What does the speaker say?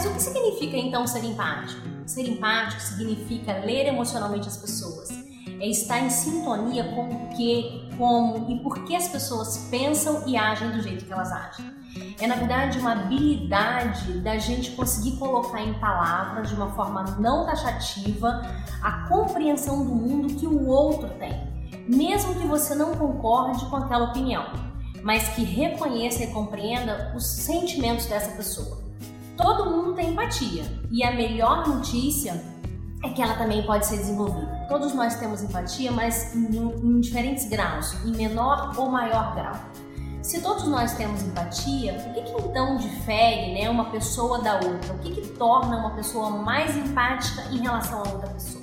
Mas o que significa então ser empático? Ser empático significa ler emocionalmente as pessoas, é estar em sintonia com o que, como e por que as pessoas pensam e agem do jeito que elas agem. É na verdade uma habilidade da gente conseguir colocar em palavras de uma forma não taxativa a compreensão do mundo que o outro tem, mesmo que você não concorde com aquela opinião, mas que reconheça e compreenda os sentimentos dessa pessoa. Todo mundo tem empatia e a melhor notícia é que ela também pode ser desenvolvida. Todos nós temos empatia, mas em, em diferentes graus, em menor ou maior grau. Se todos nós temos empatia, o que, que então difere né, uma pessoa da outra? O que, que torna uma pessoa mais empática em relação a outra pessoa?